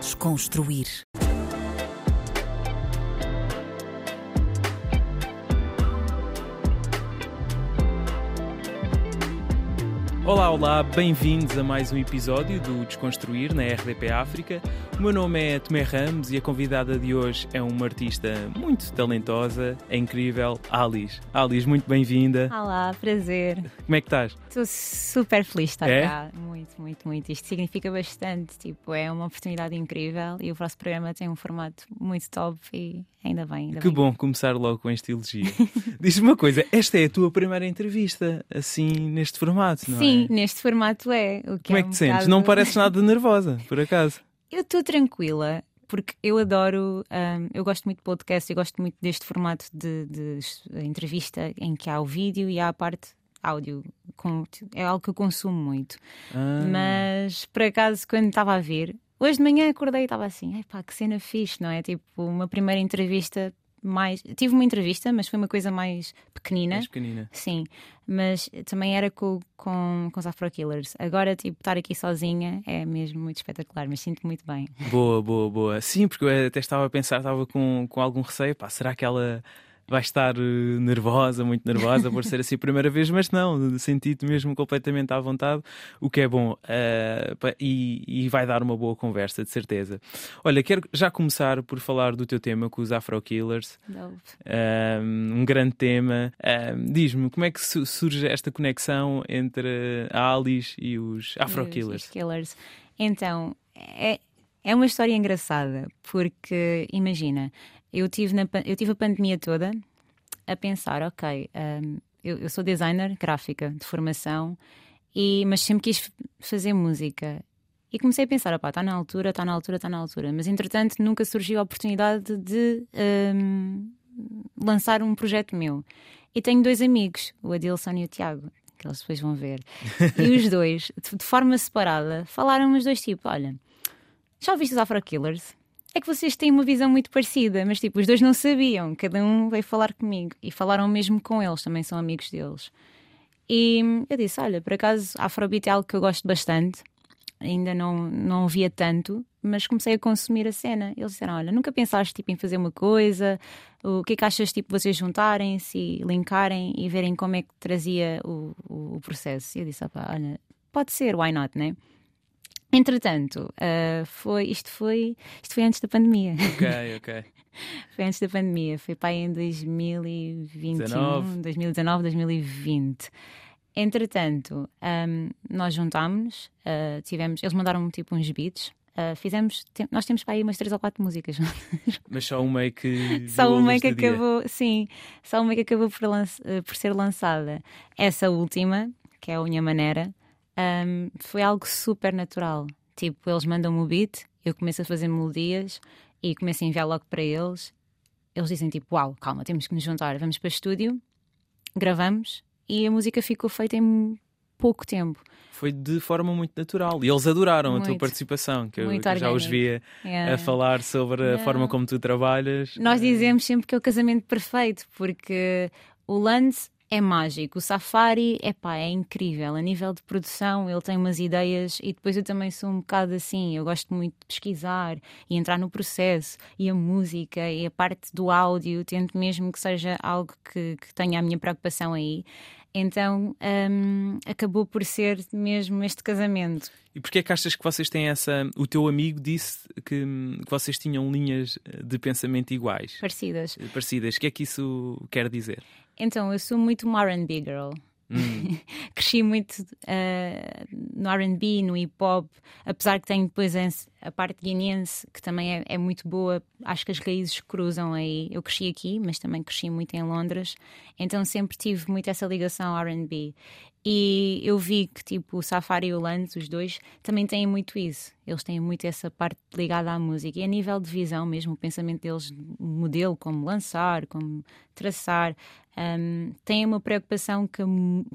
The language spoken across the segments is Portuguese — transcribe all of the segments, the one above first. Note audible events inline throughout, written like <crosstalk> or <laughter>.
Desconstruir. Olá, olá, bem-vindos a mais um episódio do Desconstruir na RDP África. O meu nome é Tomé Ramos e a convidada de hoje é uma artista muito talentosa, é incrível, Alice. Alice, muito bem-vinda. Olá, prazer. Como é que estás? Estou super feliz de estar É? cá. Muito, muito, muito. Isto significa bastante. Tipo, é uma oportunidade incrível e o vosso programa tem um formato muito top e ainda bem. Ainda Que bem. bom começar logo com esta elogia. <laughs> Diz-me uma coisa, esta é a tua primeira entrevista, assim, neste formato, não Sim, é? Neste formato é. O que Como é é que um te sentes? bocado- Não pareces nada nervosa, por acaso? Eu estou tranquila. Porque eu adoro, hum, eu gosto muito de podcast, eu gosto muito deste formato de, de entrevista em que há o vídeo e há a parte áudio. É algo que eu consumo muito. Ah, Mas por acaso, quando estava a ver, hoje de manhã acordei e estava assim: ai pá, que cena fixe, não é? Tipo, uma primeira entrevista mais. Tive uma entrevista, mas foi uma coisa mais pequenina. és pequenina. Sim, mas também era com, com, com os Afro Killers. Agora, tipo, estar aqui sozinha é mesmo muito espetacular, mas sinto muito bem. Boa, boa, boa. Sim, porque eu até estava a pensar, estava com, com algum receio, pá, será que ela vai estar eh, nervosa, muito nervosa por ser assim a primeira vez? Mas não, senti-te mesmo completamente à vontade, o que é bom pá, e, e vai dar uma boa conversa, de certeza. Olha, quero já começar por falar do teu tema com os Afro Killers, um, um grande tema. Um, Diz-me, como é que su- surge esta conexão entre a Alice e os Afro Killers? os Killers. Então, é, é uma história engraçada, porque imagina, eu tive, na, eu tive a pandemia toda a pensar, ok, hum, eu, eu sou designer gráfica de formação, e, mas sempre quis fazer música. E comecei a pensar, opá, está na altura, está na altura, está na altura. Mas entretanto nunca surgiu a oportunidade de hum, lançar um projeto meu. E tenho dois amigos, o Adilson e o Tiago, que eles depois vão ver. E os <laughs> dois, de de forma separada, falaram os dois tipo: olha, já ouviste os Afro Killers? É que vocês têm uma visão muito parecida, mas tipo, os dois não sabiam, cada um veio falar comigo e falaram mesmo com eles, também são amigos deles. E eu disse: olha, por acaso, Afrobeat é algo que eu gosto bastante, ainda não, não via tanto, mas comecei a consumir a cena. Eles disseram: olha, nunca pensaste tipo, em fazer uma coisa? O que é que achas tipo, vocês juntarem-se e linkarem e verem como é que trazia o, o, o processo? E eu disse: "Opá, olha, pode ser, why not, né? Entretanto, ah, foi, isto, foi, isto foi antes da pandemia. Ok, <laughs> ok. Foi antes da pandemia, foi para aí em 2021, 19. 2019, 2020. Entretanto, ahm, nós juntámos-nos, ah, tivemos, eles mandaram-me tipo uns beats, ah, fizemos, nós temos para aí umas três ou quatro músicas. <laughs> Mas só uma é que. só uma luz que do dia. acabou, sim, só uma que acabou por, lanç- eh, por ser lançada. Essa última, que é a Unha Maneira, ahm, foi algo super natural. Tipo, eles mandam-me o beat, eu começo a fazer melodias e começo a enviar logo para eles. Eles dizem tipo, uau, calma, temos que nos juntar, vamos para o estúdio, gravamos e a música ficou feita em pouco tempo. Foi de forma muito natural. E eles adoraram a tua Muito. participação, que eu, Muito que eu já os via É. a falar sobre a Não. forma como tu trabalhas. Nós dizemos sempre que é o casamento perfeito, porque o Lance é mágico, o Safari epá, é incrível. A nível de produção, ele tem umas ideias e depois eu também sou um bocado assim. Eu gosto muito de pesquisar e entrar no processo, e a música e a parte do áudio, tento mesmo que seja algo que, que tenha a minha preocupação aí. Então hum, acabou por ser mesmo este casamento. E porquê é que achas que vocês têm essa. O teu amigo disse que, que vocês tinham linhas de pensamento iguais, Parecidas. parecidas. O que é que isso quer dizer? Então, eu sou muito uma RB girl. Hum. <laughs> Cresci muito ah, no RB, no hip hop, apesar que tenho depois a, a parte guineense, que também é, é muito boa. Acho que as raízes cruzam aí. Eu cresci aqui, mas também cresci muito em Londres, então sempre tive muito essa ligação ao RB. E eu vi que tipo o Safari e o Lance, os dois, também têm muito isso. Eles têm muito essa parte ligada à música. E a nível de visão mesmo, o pensamento deles, modelo, como lançar, como traçar, hum, têm uma preocupação que a,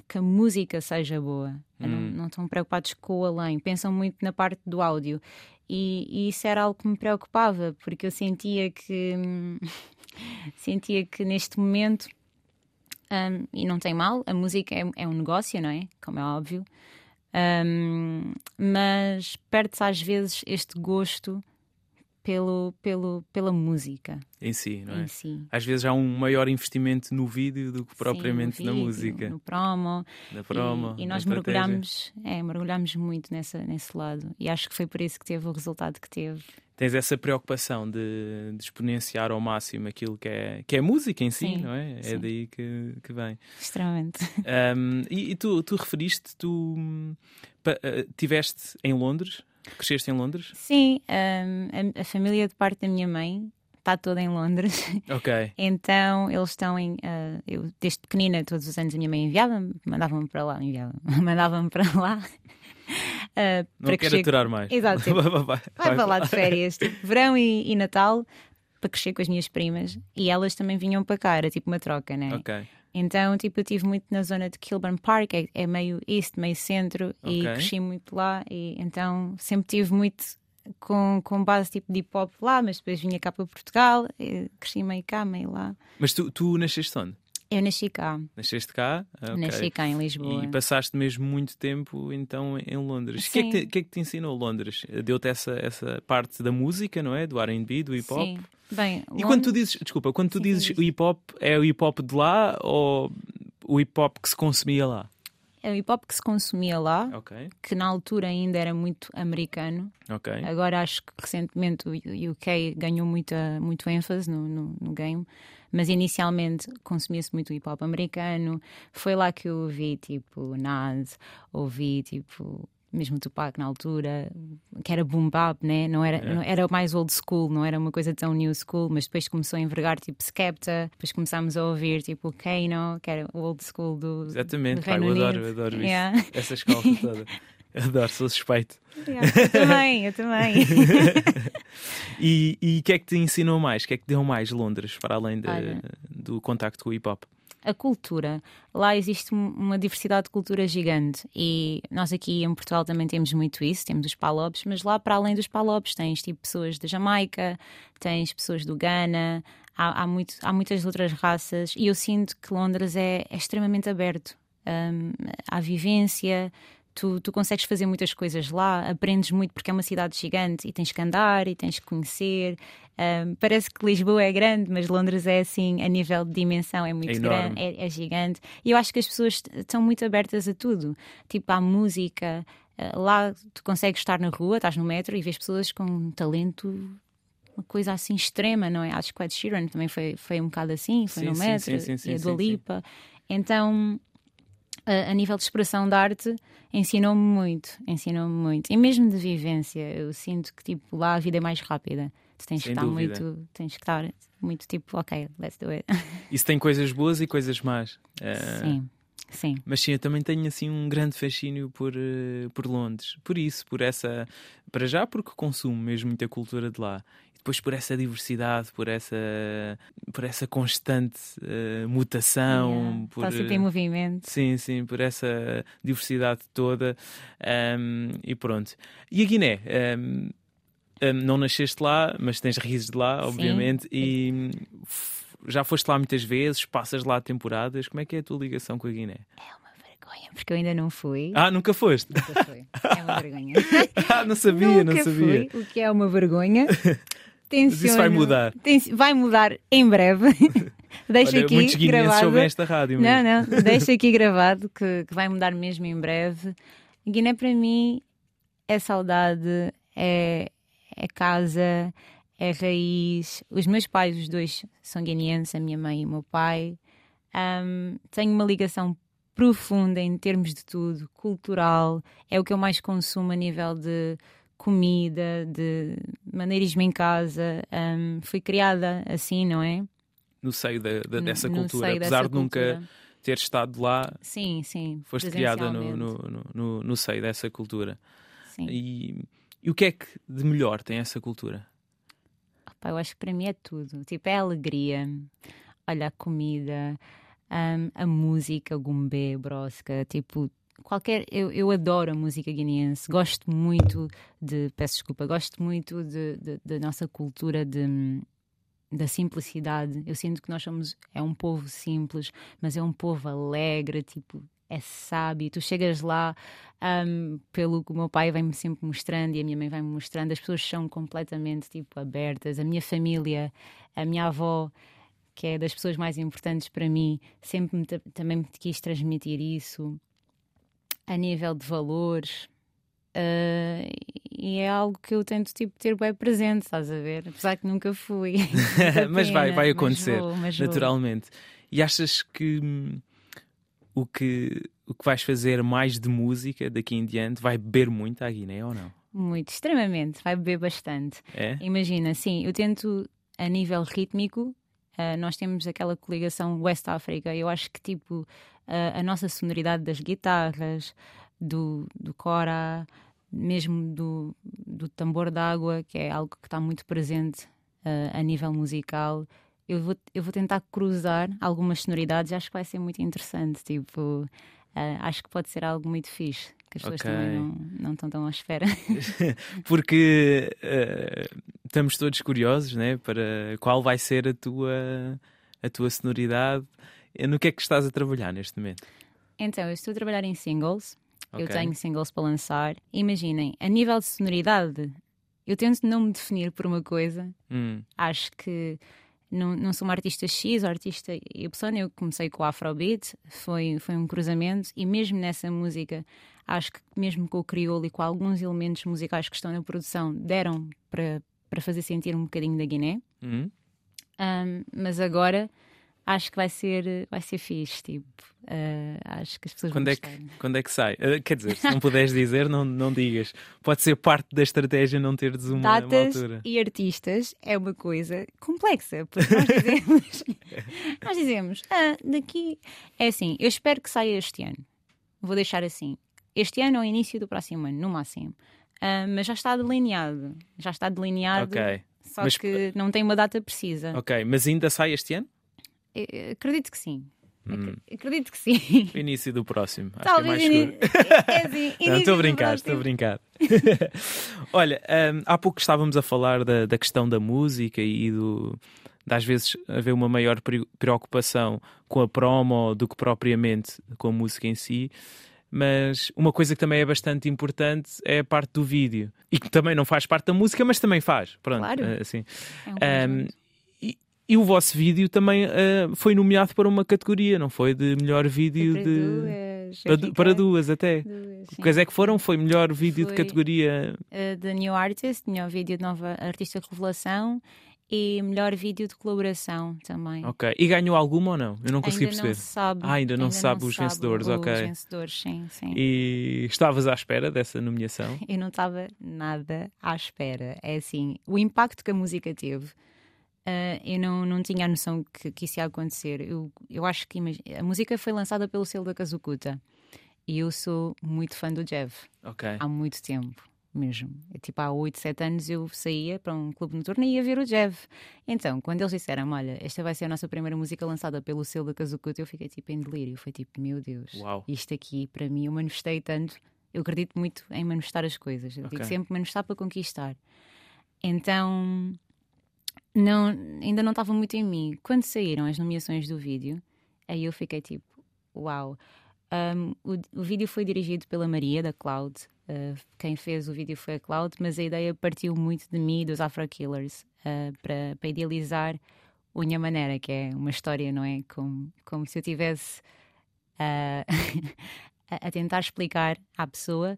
que a música seja boa. Não, não estão preocupados com o além. Pensam muito na parte do áudio. E, e isso era algo que me preocupava, porque eu sentia que hum, <laughs> sentia que neste momento um, e não tem mal, a música é, é um negócio, não é? Como é óbvio. Um, mas perde-se às vezes este gosto pelo, pelo, pela música em si, não é? em si. Às vezes há um maior investimento no vídeo do que propriamente Sim, na vídeo, música, No promo. na promo. e, e na nós mergulhamos, é, mergulhamos muito nessa, nesse lado. E acho que foi por isso que teve o resultado que teve. Tens essa preocupação de, de exponenciar ao máximo aquilo que é, que é música em si, Sim, não é? É sim. daí que, que vem. Extremamente. Um, e e tu, tu referiste, tu hum, pa- eh, tiveste em Londres? Cresceste em Londres? Sim, hum, a, a família de parte da minha mãe está toda em Londres. Ok. <laughs> Então eles estão em. ah, eu, desde pequenina, todos os anos, a minha mãe enviava-me, mandava-me para lá, enviava <laughs> mandava-me para lá. ah, Não para quero aturar mais. Exato, <laughs> tipo, Vai, vai, vai. Vai para lá de férias, tipo, verão e, e Natal, para crescer com as minhas primas. E elas também vinham para cá, era tipo uma troca, né? Ok. Então, tipo, eu estive muito na zona de Kilburn Park, é, é meio east, meio centro, e Ok. cresci muito lá. E então sempre tive muito com, com base tipo de hip hop lá, mas depois vinha cá para Portugal, e cresci meio cá, meio lá. Mas tu, tu nasceste onde? Eu nasci cá, Nasceste cá? Ah, ok. nasci cá em Lisboa. E passaste mesmo muito tempo então em Londres. O que, é que, que é que te ensinou Londres? Deu-te essa, essa parte da música, não é? Do R&B, do hip hop? Sim. Bem, E quando tu Londres- dizes, desculpa, quando tu Sim, dizes o hip hop, é o hip hop de lá ou o hip hop que se consumia lá? é o hip hop que se consumia lá, Ok, que na altura ainda era muito americano. ok. Agora acho que recentemente o UK ganhou muita, muito ênfase no, no, no game, mas inicialmente consumia-se muito hip hop americano. Foi lá que eu ouvi tipo Nas, ouvi tipo mesmo Tupac na altura, que era boom bap, né? não era, É. não- era mais old school, não era uma coisa tão new school, mas depois começou a envergar tipo Skepta, depois começámos a ouvir tipo Kano, que era o old school do, Exatamente, do pá, eu Reino adoro, Unido. adoro isso. Yeah. Essa escola toda. <laughs> <laughs> Adoro, sou suspeito. Eu também, eu também. <laughs> E o que é que te ensinou mais? O que é que deu mais Londres, para além de- Olha. do contacto com o hip hop? a cultura. Lá existe um- uma diversidade de cultura gigante e nós aqui em Portugal também temos muito isso, temos os palopes, mas lá para além dos palopes tens tipo pessoas da Jamaica, tens pessoas do Ghana, há, há, muito, há muitas outras raças e eu sinto que Londres é, é extremamente aberto hum, à vivência. Tu, tu consegues fazer muitas coisas lá, aprendes muito porque é uma cidade gigante e tens que andar e tens que conhecer. Hum, parece que Lisboa é grande, mas Londres é assim, a nível de dimensão, é muito É grande, é, é gigante. E eu acho que as pessoas estão muito abertas a tudo, tipo à música. eh, Lá tu consegues estar na rua, estás no metro e vês pessoas com um talento, uma coisa assim extrema, não é? Acho que o Ed Sheeran também foi, foi um bocado assim, foi Sim, no metro, sim, sim, e a Dua. Lipa. Então, a, a nível de expressão de arte, ensinou-me muito, ensinou-me muito. E mesmo de vivência, eu sinto que tipo, lá a vida é mais rápida. Tu tens Sem que estar dúvida. muito, tens que estar muito tipo, ok, let's do it. <laughs> Isso tem coisas boas e coisas más. Eh, Sim, sim. Mas sim, eu também tenho assim um grande fascínio por, eh, por Londres. Por isso, por essa. Para já, porque consumo mesmo muita cultura de lá. E depois por essa diversidade, por essa, por essa constante eh, mutação. Yeah, Por, Está sempre em movimento. Sim, sim, por essa diversidade toda. Ahm, e pronto. E a Guiné? Ahm, ahm, não nasceste lá, mas tens raízes de lá, Sim. obviamente. E hum, f- já foste lá muitas vezes, passas lá temporadas. Como é que é a tua ligação com a Guiné? Vergonha, porque eu ainda não fui. Ah, nunca foste? Nunca fui. É uma vergonha. <laughs> ah, não sabia, não Nunca sabia. fui, o que é uma vergonha. <laughs> Mas isso vai mudar. Vai mudar em breve. <laughs> Deixa Olha, aqui muitos guineenses gravado. esta rádio Não, mesmo. não, deixa <laughs> aqui gravado que, que vai mudar mesmo em breve. Guiné para mim é saudade, é, é casa, é raiz. Os meus pais, os dois, são guineenses, a minha mãe e o meu pai. Ahm, tenho uma ligação profunda em termos de tudo, cultural. É o que eu mais consumo a nível de comida, de maneirismo em casa. Ahm, fui criada assim, não é? No seio da- No- dessa no cultura. seio Apesar dessa de nunca cultura. ter estado lá, Sim, sim. foste criada no, no, no, no, no seio dessa cultura. Sim. E, e o que é que de melhor tem essa cultura? Pá, eu acho que para mim é tudo. Tipo, é a alegria, olha, a comida, hum, a música, o gumbê, brosca, tipo, qualquer. Eu, eu adoro a música guineense, gosto muito de. Peço desculpa, gosto muito de, de- da nossa cultura de. Da simplicidade, eu sinto que nós somos é um povo simples, mas é um povo alegre, tipo é sábio. Tu chegas lá, um, pelo que o meu pai vai-me sempre mostrando e a minha mãe vai-me mostrando, as pessoas são completamente tipo abertas. A minha família, a minha avó, que é das pessoas mais importantes para mim, sempre me, também me quis transmitir isso a nível de valores. Uh, e é algo que eu tento tipo, ter bem presente, estás a ver? Apesar que nunca fui. <laughs> mas vai, vai acontecer, mas vou, mas naturalmente. Vou. E achas que hum, o que o que vais fazer mais de música daqui em diante vai beber muito à Guiné ou não? Muito, extremamente, vai beber bastante. É? Imagina, sim, eu tento a nível rítmico, uh, nós temos aquela coligação West África, eu acho que tipo uh, a nossa sonoridade das guitarras, do, do cora, mesmo do, do tambor d'água, que é algo que está muito presente uh, a nível musical, eu vou, eu vou tentar cruzar algumas sonoridades acho que vai ser muito interessante. Tipo, uh, acho que pode ser algo muito fixe. Que as pessoas okay. também não, não estão tão à espera. <laughs> Porque uh, estamos todos curiosos né, para qual vai ser a tua, a tua sonoridade. No que é que estás a trabalhar neste momento? Então, eu estou a trabalhar em singles. Okay. Eu tenho singles para lançar. Imaginem, a nível de sonoridade, eu tento não me definir por uma coisa. Hum. Acho que não, não sou uma artista X ou artista Y, eu comecei com o Afrobeat, foi, foi um cruzamento, e mesmo nessa música, acho que mesmo com o crioulo e com alguns elementos musicais que estão na produção, deram para, para fazer sentir um bocadinho da Guiné. Uhum. Um, mas agora acho que vai ser, vai ser fixe. Tipo, uh, acho que as pessoas quando vão é que, Quando é que sai? Uh, quer dizer, se não puderes dizer, não, não digas. Pode ser parte da estratégia não teres uma, Datas uma altura. e artistas é uma coisa complexa, porque nós dizemos, <laughs> nós dizemos ah, daqui. É assim, eu espero que saia este ano. Vou deixar assim. Este ano ou início do próximo ano, no máximo. Uh, mas já está delineado. Já está delineado. Só mas... que não tem uma data precisa. Ok, mas ainda sai este ano? Acredito que sim. Hum. Acredito que sim. O início do próximo. Acho Talvez que é mais seguro. <laughs> É assim, <laughs> Não, estou a brincar, estou a brincar. <laughs> Olha, um, há pouco estávamos a falar da, da questão da música e do, às vezes haver uma maior preocupação com a promo do que propriamente com a música em si. Mas uma coisa que também é bastante importante é a parte do vídeo. E que também não faz parte da música, mas também faz. Pronto, claro. assim. É um um, e o vosso vídeo também uh, foi nomeado para uma categoria, não foi? De melhor vídeo para de. Duas, para, para, duas até. Duas, Quais é que foram? Foi melhor vídeo foi, de categoria. Uh, de New Artist, melhor vídeo de nova artista de revelação e melhor vídeo de colaboração também. Ok. E ganhou alguma ou não? Eu não consegui ainda perceber. Não sabe, ah, ainda não ainda sabe não os sabe vencedores, os ok. Os vencedores, sim, sim. E estavas à espera dessa nomeação? <laughs> Eu não estava nada à espera. É assim, o impacto que a música teve Uh, eu não, não tinha a noção que, que isso ia acontecer. Eu, eu acho que a música foi lançada pelo selo da Kazukuta e eu sou muito fã do Jeff okay. há muito tempo mesmo. Eu, tipo, há 8, 7 anos eu saía para um clube noturno e ia ver o Jeff. Então, quando eles disseram, olha, esta vai ser a nossa primeira música lançada pelo selo da Kazukuta, eu fiquei tipo em delírio. Foi tipo, meu Deus, Uau. isto aqui para mim eu manifestei tanto. Eu acredito muito em manifestar as coisas. Eu okay. digo sempre manifestar para conquistar. Então não, ainda não estava muito em mim. Quando saíram as nomeações do vídeo, aí eu fiquei tipo, uau. Um, o, o, vídeo foi dirigido pela Maria, da Cloud. Uh, quem fez o vídeo foi a Cloud, mas a ideia partiu muito de mim e dos Afro Killers uh, para, para idealizar o Minha Maneira, que é uma história, não é? Como, como se eu tivesse uh, <laughs> a, a tentar explicar à pessoa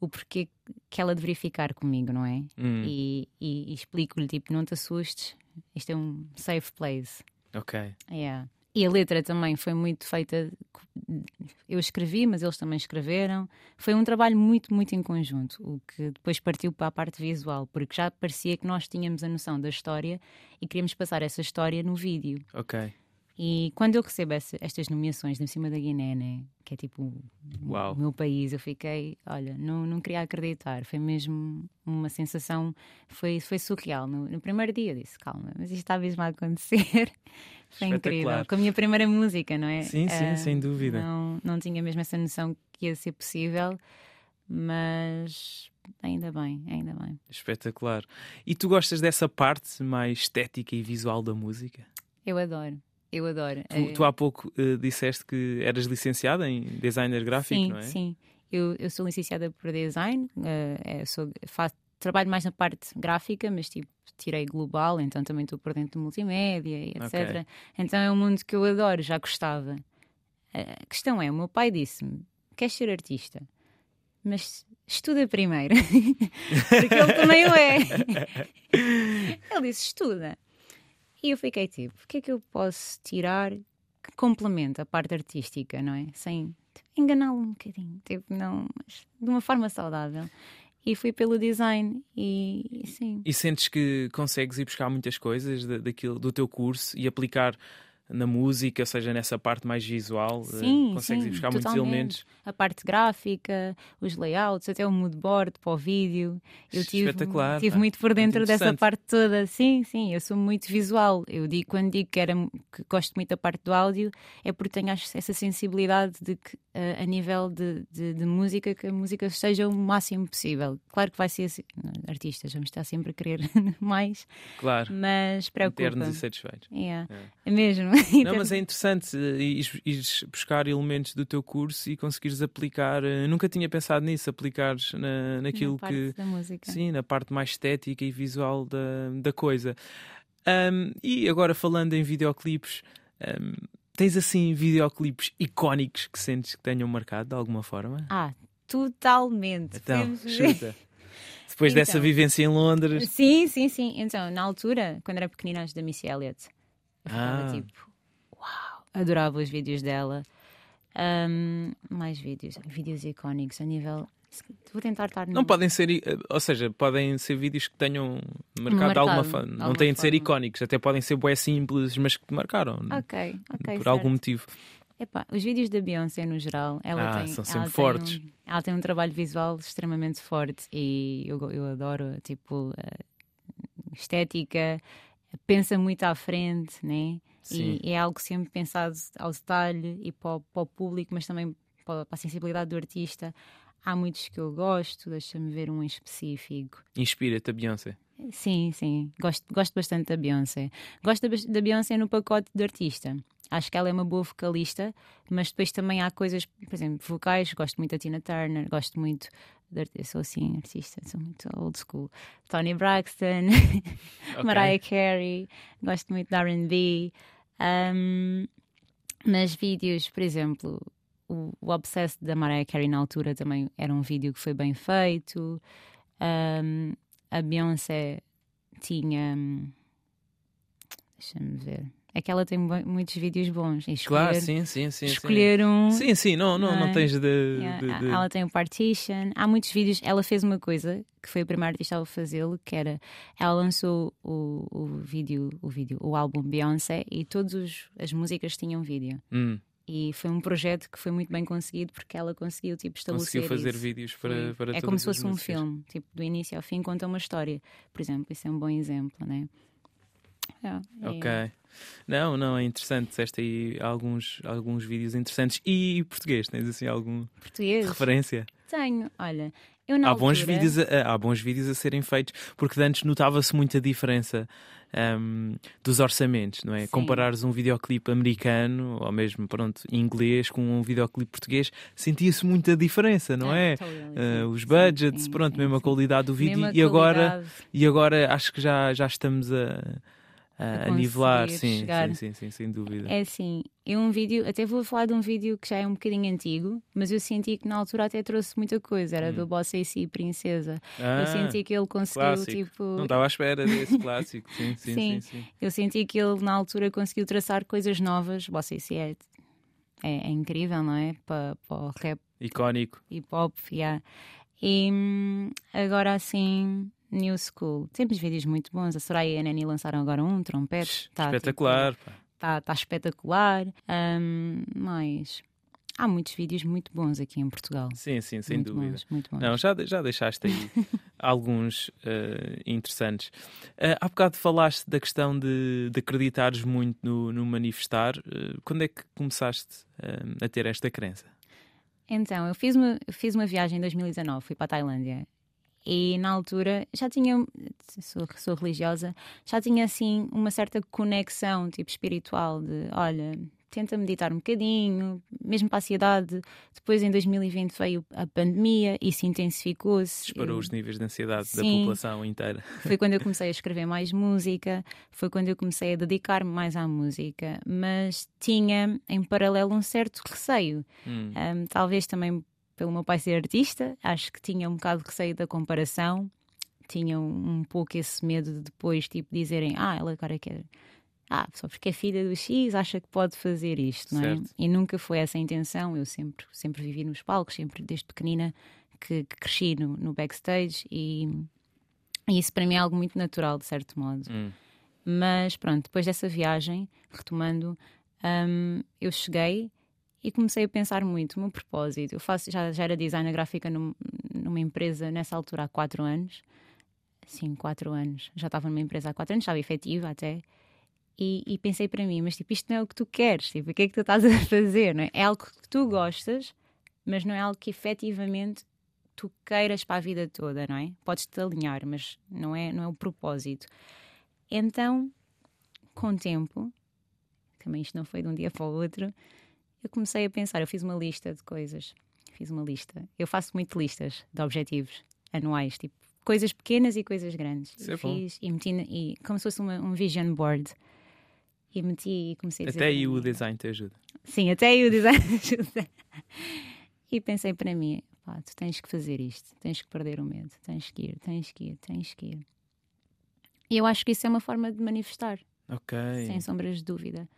o porquê que ela deveria ficar comigo, não é? Hum. E, e, e explico-lhe, tipo, não te assustes, isto é um safe place. Ok. Yeah. E a letra também foi muito feita. Eu escrevi, mas eles também escreveram. Foi um trabalho muito, muito em conjunto, o que depois partiu para a parte visual, porque já parecia que nós tínhamos a noção da história e queríamos passar essa história no vídeo. Ok. E quando eu recebo essa, estas nomeações de cima da Guiné, né, que é tipo Uau. o meu país, eu fiquei, olha, não, não queria acreditar. Foi mesmo uma sensação, foi, foi surreal. No, no primeiro dia disse, calma, mas isto está mesmo a acontecer. <laughs> foi incrível. Com a minha primeira música, não é? Sim, sim, uh, sem dúvida. Não, não tinha mesmo essa noção que ia ser possível, mas ainda bem, ainda bem. Espetacular. E tu gostas dessa parte mais estética e visual da música? Eu adoro Eu adoro. Tu, tu há pouco uh, disseste que eras licenciada em designer gráfico, sim, não é? Sim, eu, eu sou licenciada por design, uh, sou, faço, trabalho mais na parte gráfica, mas tipo, tirei global, então também estou por dentro de multimédia e etc. Okay. Então é um mundo que eu adoro, já gostava. A questão é: o meu pai disse-me, queres ser artista? Mas estuda primeiro, <laughs> porque ele também o é. <laughs> ele disse: estuda. E eu fiquei tipo: o que é que eu posso tirar que complemente a parte artística, não é? Sem enganá-lo um bocadinho, tipo, não, mas de uma forma saudável. E fui pelo design e, e sim. E sentes que consegues ir buscar muitas coisas daquilo, do teu curso e aplicar na música, ou seja, nessa parte mais visual, eh, sim, consegues sim, buscar totalmente. muitos elementos. A parte gráfica, os layouts, até o moodboard para o vídeo. Eu tive, Espetacular, tive muito por dentro dessa parte toda. Sim, sim, eu sou muito visual. Eu digo, quando digo que, era, que gosto muito da parte do áudio, é porque tenho essa sensibilidade de que, uh, a nível de, de, de, música, que a música seja o máximo possível. Claro que vai ser assim, artistas, vamos estar sempre a querer <laughs> mais. Claro. Mas preocupa. Internos e satisfeitos. Yeah. É. é mesmo. <laughs> Não, mas é interessante eh, ires buscar elementos do teu curso e conseguires aplicar. Eh, nunca tinha pensado nisso, aplicares na, naquilo na que. Da música. Sim, na parte mais estética e visual da, da coisa. Um, e agora falando em videoclipes, um, tens assim videoclipes icónicos que sentes que tenham marcado de alguma forma? Ah, totalmente. Então, chuta. Depois então, dessa vivência em Londres. Sim, sim, sim. Então, na altura, quando era pequenina, da Missy Elliott, eu ficava Ah. tipo, uau, adorava os vídeos dela. Um, mais vídeos, vídeos icónicos a nível. Vou tentar estar. Não no- podem ser, eh, ou seja, podem ser vídeos que tenham marcado, Marcado, alguma forma. Não têm de ser forma. icónicos, até podem ser bué simples, mas que te marcaram Ok, ok. por algum certo. motivo. Epá, os vídeos da Beyoncé no geral, ela Ah, tem, são sempre tem fortes. um- ela tem um trabalho visual extremamente forte e eu, eu adoro, tipo, a estética, pensa muito à frente, né? Sim. E é algo sempre pensado ao detalhe e para o, para o público, mas também para, a sensibilidade do artista. Há muitos que eu gosto, deixa-me ver um em específico. Inspira-te a Beyoncé. Sim, sim, gosto, gosto bastante da Beyoncé. Gosto da, da Beyoncé no pacote de artista. Acho que ela é uma boa vocalista, mas depois também há coisas, por exemplo, vocais. Gosto muito da Tina Turner, gosto muito. De, eu sou assim, artista, sou muito old school. Tony Braxton, <laughs> Ok. Mariah Carey, gosto muito da RB. Um, mas vídeos, por exemplo, o, o Obsessed da Mariah Carey na altura também era um vídeo que foi bem feito. Um, a Beyoncé tinha. hum, Deixa-me ver. É que ela tem mu- muitos vídeos bons. E escolher, Claro, sim, sim, sim. escolher um. Sim, sim, sim não, não, não Não é? tens de. Yeah, de- de- Ela tem o Partition. Há muitos vídeos. Ela fez uma coisa que foi a primeira artista a fazê-lo, que era ela lançou o, o vídeo, o vídeo, o álbum Beyoncé e todas as músicas tinham vídeo. Hum, E foi um projeto que foi muito bem conseguido porque ela conseguiu tipo estabelecer conseguiu fazer isso. vídeos para, para é como se fosse um músicas. filme, tipo, do início ao fim conta uma história. Por exemplo, isso é um bom exemplo, né? É, é- Ok. Não, não, é interessante. Disseste aí alguns, alguns vídeos interessantes. E português, tens assim algum Português? referência? Tenho, olha, eu na Há bons, vídeos a, há bons vídeos a serem feitos, porque antes notava-se muita diferença ahm, dos orçamentos, não é? Sim. Comparares um videoclipe americano, ou mesmo, pronto, inglês, com um videoclipe português, sentia-se muita diferença, não é? totally, Ah, sim, os budgets, sim, pronto, sim, mesmo a sim. qualidade do vídeo, Mesma e agora, e agora acho que já, já estamos a, a, nivelar, sim, chegar. sim, sim, sim, sem dúvida. É assim, eu um vídeo, até vou falar de um vídeo que já é um bocadinho antigo, mas eu senti que na altura até trouxe muita coisa, era do Boss AC Princesa. eu Hum. Ah, senti que ele conseguiu, clássico. tipo. Não estava à espera desse clássico, sim, sim, sim. Sim. sim. Eu senti que ele na altura conseguiu traçar coisas novas. Boss AC é, é, é incrível, não é? Para, para o rap Icónico. hip hop, yeah. E hum, agora assim, New School. Temos vídeos muito bons. A Soraya e a Nani lançaram agora um trompete. Tá, Espetacular. Está tá espetacular. Hum, mas há muitos vídeos muito bons aqui em Portugal. Sim, sim, sem muito dúvida. Bons, muito bons. Não, já, já deixaste aí <laughs> alguns eh, interessantes. Eh, há bocado falaste da questão de, de acreditares muito no, no manifestar. Eh, quando é que começaste a ter esta crença? Então, eu fiz uma, eu fiz uma viagem em 2019, fui para a Tailândia. E na altura já tinha, sou, sou religiosa, já tinha assim uma certa conexão tipo espiritual de olha, tenta meditar um bocadinho, mesmo para a ansiedade. Depois, em 2020, veio a pandemia, isso intensificou-se. Disparou eu... os níveis de ansiedade Sim. da população inteira. <laughs> Foi quando eu comecei a escrever mais música, foi quando eu comecei a dedicar-me mais à música, mas tinha em paralelo um certo receio. Hum. Um, talvez também pelo meu pai ser artista, acho que tinha um bocado de receio da comparação, tinha um, um pouco esse medo de depois tipo dizerem, ah, ela agora quer ah, só porque é filha do X acha que pode fazer isto, não é? Certo. E nunca foi essa a intenção. Eu sempre, sempre vivi nos palcos, sempre desde pequenina que, que cresci no, no backstage e, e isso para mim é algo muito natural, de certo modo. Hum. Mas pronto, depois dessa viagem, retomando, hum, eu cheguei e comecei a pensar muito o meu propósito. Eu faço, já, já era designer gráfica num, numa empresa nessa altura há quatro anos. Sim, quatro anos. Já estava numa empresa há quatro anos, estava efetiva até. E, e, pensei para mim, mas tipo, isto não é o que tu queres, tipo, o que é que tu estás <laughs> a fazer? Não é? é algo que tu gostas, mas não é algo que efetivamente tu queiras para a vida toda, não é? Podes-te alinhar, mas não é, não é o propósito. Então, com o tempo, também isto não foi de um dia para o outro, eu comecei a pensar, eu fiz uma lista de coisas. Fiz uma lista. Eu faço muito listas de objetivos anuais, tipo, coisas pequenas e coisas grandes. Isso é fiz bom. e meti, e, como se fosse uma, um vision board e meti e comecei a dizer. Até aí o design te ajuda. Sim, até aí o design te <laughs> ajuda. e pensei para mim: pá, tu tens que fazer isto, tens que perder o medo, tens que ir, tens que ir, tens que ir. E eu acho que isso é uma forma de manifestar. Ok. Sem sombras de dúvida.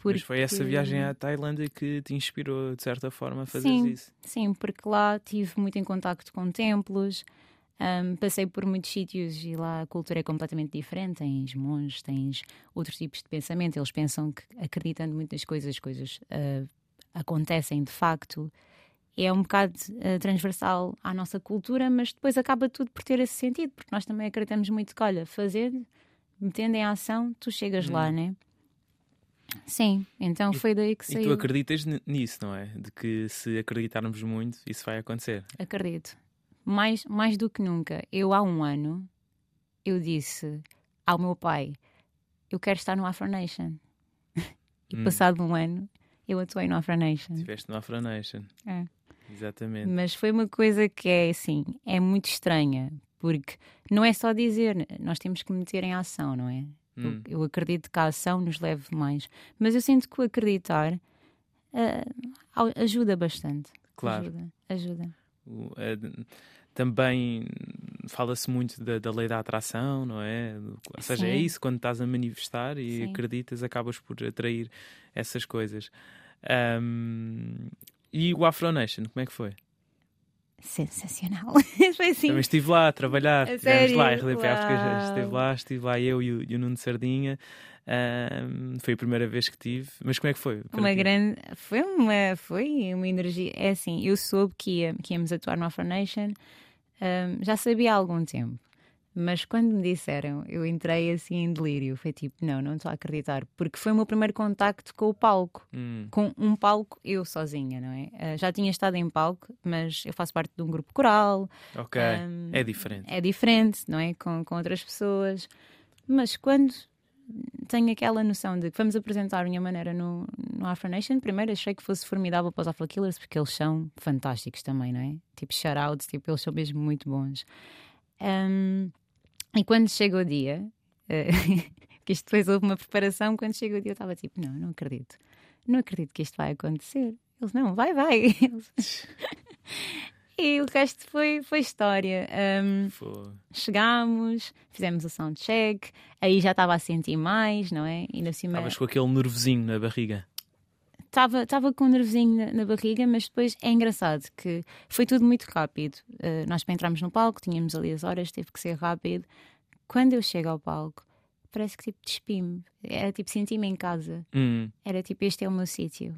Porque... Mas foi essa viagem à Tailândia que te inspirou, de certa forma, a fazer sim, isso? Sim, porque lá tive muito em contacto com templos, um, passei por muitos sítios e lá a cultura é completamente diferente. Tens monges, tens outros tipos de pensamento. Eles pensam que, acreditando muitas coisas, as coisas uh, acontecem de facto. É um bocado uh, transversal à nossa cultura, mas depois acaba tudo por ter esse sentido, porque nós também acreditamos muito que, olha, fazer, metendo em ação, tu chegas hum. lá, né? Sim, então foi daí que saiu. E tu acreditas nisso, não é? De que se acreditarmos muito, isso vai acontecer. Acredito mais, mais do que nunca, eu há um ano, eu disse ao meu pai, eu quero estar no Afro Nation. <laughs> e hum. passado um ano, eu atuei no Afro Nation. Estiveste no Afro Nation. É. Exatamente. Mas foi uma coisa que é assim, é muito estranha, porque não é só dizer, nós temos que meter em ação, não é? Hum. Eu, acredito que a ação nos leve mais. Mas eu sinto que o acreditar uh, ajuda bastante. Claro. Ajuda. ajuda. O, é, também fala-se muito da, da, lei da atração, não é? Ou seja, é Sim. é isso, quando estás a manifestar e Sim. acreditas, acabas por atrair essas coisas. Um, e o Afro Nation, como é que foi? Sensacional. <laughs> foi assim. Também estive lá a trabalhar, estivemos lá, a RDP África estive lá, estive lá eu e o, e o Nuno Sardinha. Um, foi a primeira vez que tive, mas como é que foi? Uma grande, foi uma, foi uma energia. É assim, eu soube que, ia, que íamos atuar no Afro Nation um, já sabia há algum tempo. Mas quando me disseram, eu entrei assim em delírio. Foi tipo, não, não estou a acreditar. Porque foi o meu primeiro contacto com o palco. Hum. Com um palco, eu sozinha, não é? Uh, já tinha estado em palco, mas eu faço parte de um grupo coral. Ok. Um, é diferente. É diferente, não é? Com, com outras pessoas. Mas quando tenho aquela noção de que vamos apresentar minha maneira no, no Afro Nation. Primeiro achei que fosse formidável para os Afro Killers, porque eles são fantásticos também, não é? Tipo, shoutouts, tipo, eles são mesmo muito bons. Um, e quando chega o dia, uh, <laughs> que isto depois houve uma preparação, quando chega o dia eu estava tipo, não, não acredito. Não acredito que isto vai acontecer. Eles, não, vai, vai. <laughs> <laughs> E o resto foi, foi história. Um, chegámos, fizemos o soundcheck, aí já estava a sentir mais, não é? E cima. Estavas com aquele nervosinho na barriga. Estava com um nervosinho na, na, barriga, mas depois é engraçado que foi tudo muito rápido. Uh, nós para entrarmos no palco, tínhamos ali as horas, teve que ser rápido. Quando eu chego ao palco, parece que tipo despimo. Era tipo sentir-me em casa. Hum. Era tipo, este é o meu sítio.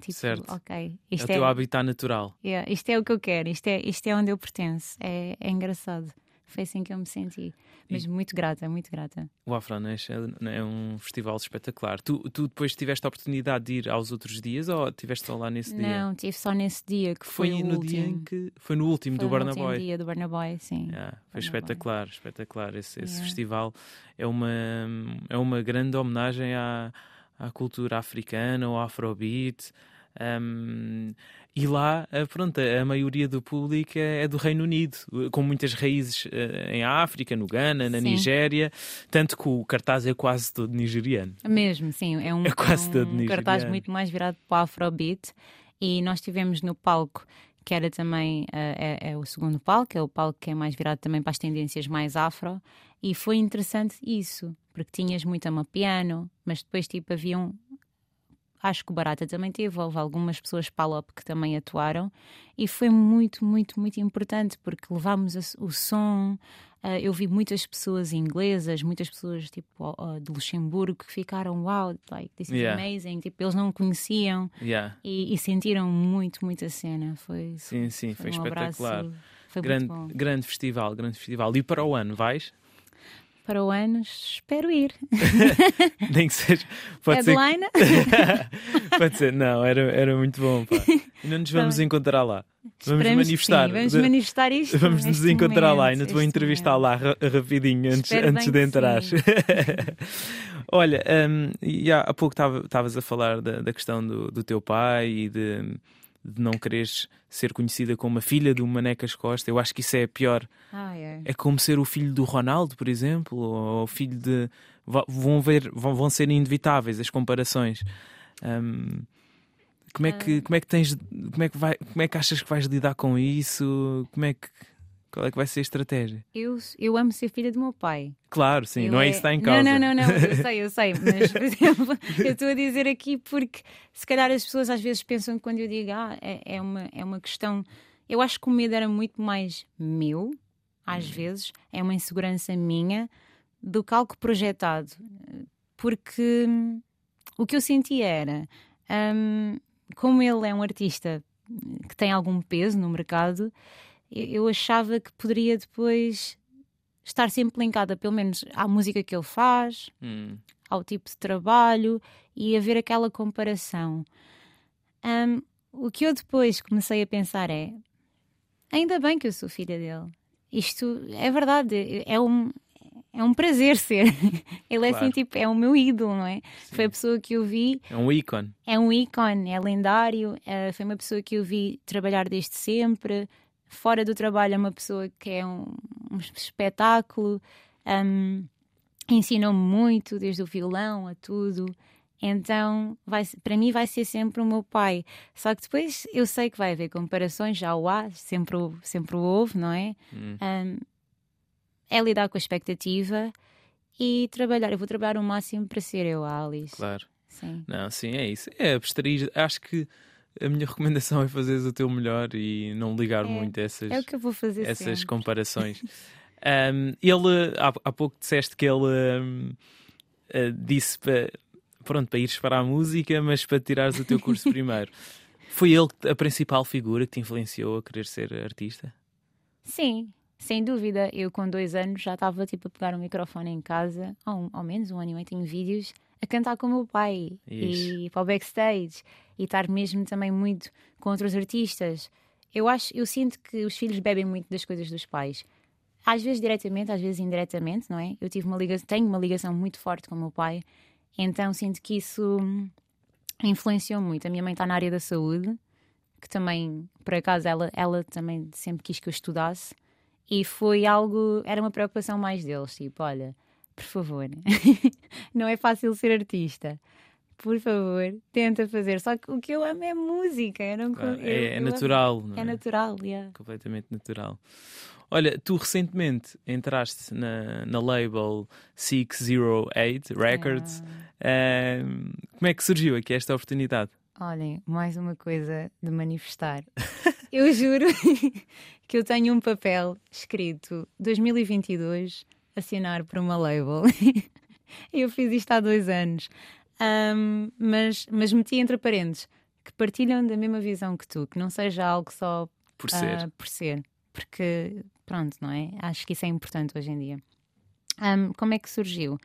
Tipo, certo. ok. Isto é o teu habitat natural. Yeah, isto é o que eu quero, isto é, isto é onde eu pertenço. É, é engraçado. Foi assim que eu me senti. Mas e... muito grata, muito grata. O Afronation é um festival espetacular. Tu, tu depois tiveste a oportunidade de ir aos outros dias ou tiveste só lá nesse dia? Não, tive só nesse dia que foi, foi no último. dia em que foi no último foi do Burna Boy. dia do Burna Boy, sim. Yeah, foi espetacular, espetacular. Esse, esse yeah. festival é uma é uma grande homenagem à, à cultura africana, ao Afrobeat. Um, e lá, eh, pronto, a maioria do público é, é do Reino Unido, com muitas raízes eh, em África, no Ghana, na sim. Nigéria, tanto que o cartaz é quase todo nigeriano. Mesmo, sim, é um, é quase um todo cartaz muito mais virado para o Afrobeat. E nós tivemos no palco que era também uh, é, é, o segundo palco, é o palco que é mais virado também para as tendências mais afro, e foi interessante isso, porque tinhas muito amapiano, mas depois tipo haviam acho que o Barata também teve, houve algumas pessoas Palop que também atuaram e foi muito, muito, muito importante porque levámos o som. Uh, eu vi muitas pessoas inglesas, muitas pessoas tipo uh, de Luxemburgo que ficaram wow, like this is yeah. amazing. Tipo, eles não conheciam yeah. e, e, sentiram muito, muito a cena. Foi, sim, sim, foi, foi um espetacular. Abraço, foi grande, grande festival, grande festival. E para o ano, vais? Para o ano, espero ir. <laughs> Nem que seja. Pode Headline? Ser... <laughs> pode ser, não, era, era muito bom. Pá. Não nos vamos tá encontrar lá. Vamos Esperamos manifestar. Sim, vamos manifestar isto. Vamos nos encontrar momento, lá. Ainda te vou entrevistar momento. lá rapidinho antes, antes de entrar. <laughs> Olha, um, e há, há pouco estavas a falar da, da questão do, do teu pai e de de não quereres ser conhecida como a filha do Manecas Costa. Eu acho que isso é pior. Ah, é. é como ser o filho do Ronaldo, por exemplo, ou o filho de. Vão, ver, vão, vão ser inevitáveis as comparações. Um, como é que, ah. como é que tens. Como é que, vai, como é que achas que vais lidar com isso? Como é que. Qual é que vai ser a estratégia? Eu, eu amo ser filha do meu pai. Claro, sim, não é, é isso que está em causa. Não, não, não, não, eu <laughs> sei, eu sei, mas por exemplo, eu estou a dizer aqui porque se calhar as pessoas às vezes pensam que quando eu digo ah, é, é, uma, é uma questão. Eu acho que o medo era muito mais meu, às hum. vezes, é uma insegurança minha, do que algo projetado. Porque hum, o que eu sentia era, hum, como ele é um artista que tem algum peso no mercado eu achava que poderia depois estar sempre linkada, pelo menos, à música que ele faz, hum. ao tipo de trabalho e haver aquela comparação. Um, o que eu depois comecei a pensar é: ainda bem que eu sou filha dele. Isto é verdade, é um, é um prazer ser. <laughs> Ele é assim, tipo, é o meu ídolo, não é? Sim. Foi a pessoa que eu vi. É um ícone. É um ícone, é lendário. É, foi uma pessoa que eu vi trabalhar desde sempre, fora do trabalho é uma pessoa que é um, um espetáculo, um, ensinou-me muito, desde o violão a tudo. Então, vai, para mim, vai ser sempre o meu pai. Só que depois eu sei que vai haver comparações, já o há, sempre, sempre houve, não é? Hum. Um, é lidar com a expectativa e trabalhar. Eu vou trabalhar o máximo para ser eu, a Alice. Claro. Sim. Não, sim, é isso. É abstrair. Acho que a minha recomendação é fazeres o teu melhor e não ligar é, muito a essas, é o que eu vou fazer essas sempre. comparações. <laughs> um, ele, há, há, pouco disseste que ele um, uh, eh, disse para, pronto, para ires para a música, mas para tirares o teu curso <laughs> primeiro. Foi ele a principal figura que te influenciou a querer ser artista? Sim, sem dúvida. Eu com dois anos já estava tipo, a pegar um microfone em casa, ou ao menos um ano e meio, tenho vídeos a cantar com o meu pai Isso. e para o backstage e estar mesmo também muito com outros artistas. Eu acho, eu sinto que os filhos bebem muito das coisas dos pais. Às vezes diretamente, às vezes indiretamente, não é? Eu tive uma ligação, tenho uma ligação muito forte com o meu pai, então sinto que isso influenciou muito. A minha mãe está na área da saúde, que também, por acaso, ela, ela também sempre quis que eu estudasse, e foi algo, era uma preocupação mais deles, tipo, olha, por favor, <laughs> não é fácil ser artista. Por favor, tenta fazer. Só que o que eu amo é música. Eu não, claro, eu, é, é natural. é, é natural, yeah. Completamente natural. Olha, tu recentemente entraste na, na label 608 Records. Ah. como é que surgiu aqui esta oportunidade? Olhem, mais uma coisa de manifestar. <laughs> eu juro <laughs> que eu tenho um papel escrito 2022 assinar para uma label. <laughs> eu fiz isto há dois anos. Um, mas, mas meti entre parênteses que partilham da mesma visão que tu, que não seja algo só por ser. Uh, por ser. Porque pronto, não é? Acho que isso é importante hoje em dia. Um, como é que surgiu?